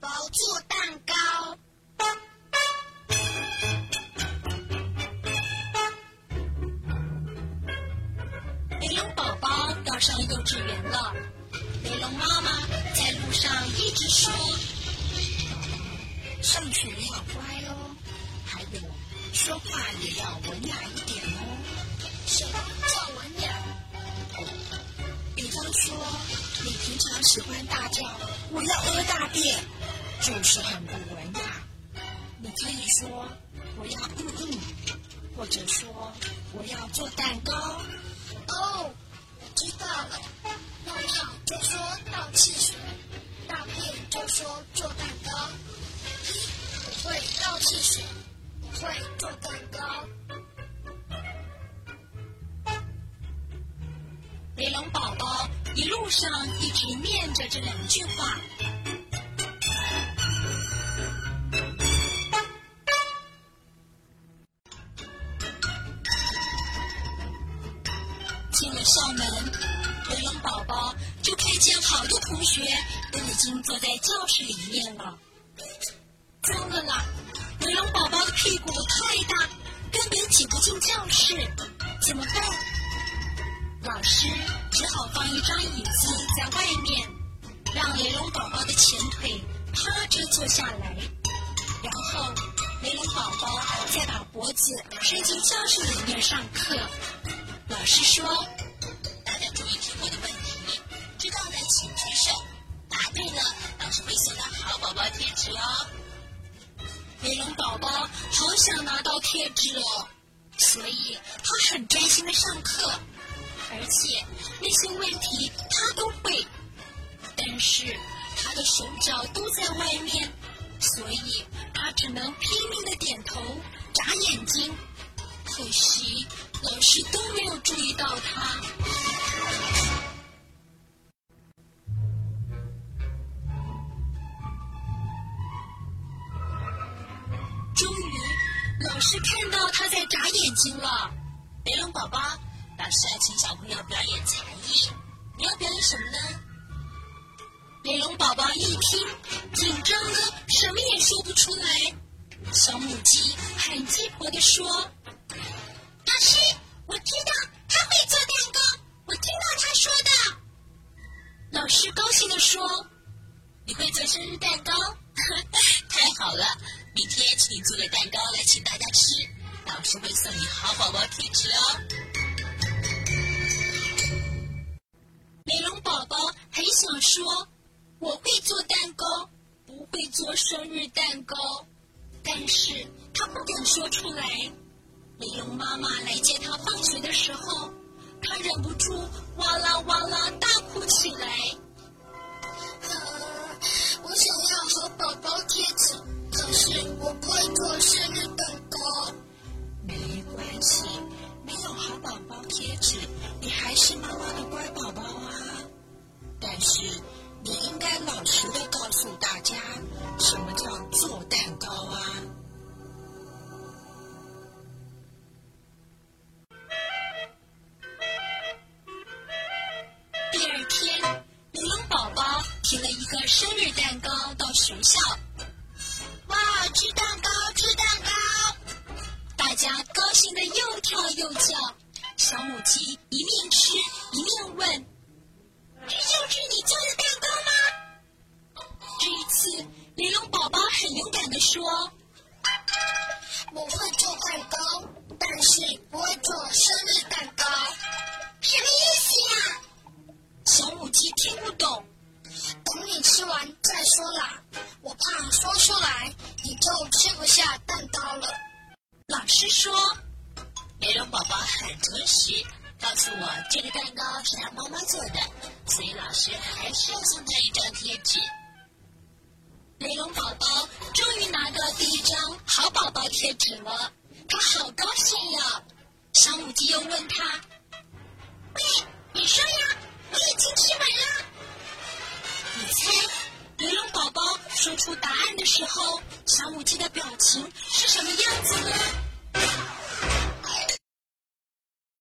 宝宝做蛋糕。雷龙宝宝要上幼稚园了，雷龙妈妈在路上一直说：“上学要乖哦，还有说话也要文雅一点哦。”什么叫文雅？比方说，你平常喜欢大叫“我要屙大便”，就是很不文雅。你可以说“我要嗯嗯”，或者说“我要做蛋糕”。哦，我知道了。尿尿就说倒汽水，大便就说做蛋糕。我会倒汽水，我会做蛋糕。雷龙宝宝一路上一直念着这两句话。校门，雷龙宝宝就看见好多同学都已经坐在教室里面了。糟了啦！雷龙宝宝的屁股太大，根本挤不进教室，怎么办？老师只好放一张椅子在外面，让雷龙宝宝的前腿趴着坐下来，然后雷龙宝宝再把脖子伸进教室里面上课。老师说：“只，会送到好宝宝贴纸哦。”雷龙宝宝好想拿到贴纸哦，所以他很专心的上课。而且那些问题他都会，但是他的手脚都在外面，所以他只能拼命的点头、眨眼睛。可惜老师都没有注意到他。老师看到他在眨眼睛了。雷龙宝宝。老师要请小朋友表演才艺，你要表演什么呢？雷龙宝宝一听，紧张的什么也说不出来。小母鸡很鸡婆的说：“明天请你做个蛋糕来请大家吃，老师会送你好宝宝贴纸哦。”美龙宝宝很想说：“我会做蛋糕，不会做生日蛋糕。”但是他不敢说出来。美龙妈妈来接他放学的时候，他忍不住哇啦哇啦大哭起来。学校。哇，吃蛋糕，吃蛋糕！大家高兴的又跳又叫。小母鸡一面吃一面问：“这就是你做的蛋糕吗？”这一次，玲珑宝宝很勇敢的说：“我会做蛋糕，但是不会做生日蛋糕。”什么意思呀？小母鸡听不懂。等你吃完再说啦，我怕说出来你就吃不下蛋糕了。老师说：“雷龙宝宝很诚实，告诉我这个蛋糕是他妈妈做的，所以老师还是要送他一张贴纸。雷龙宝宝终于拿到第一张好宝宝贴纸了，他好高兴呀！小母鸡又问他：“喂，你说呀，我已经吃完了。”猜，玲珑宝宝说出答案的时候，小母鸡的表情是什么样子呢？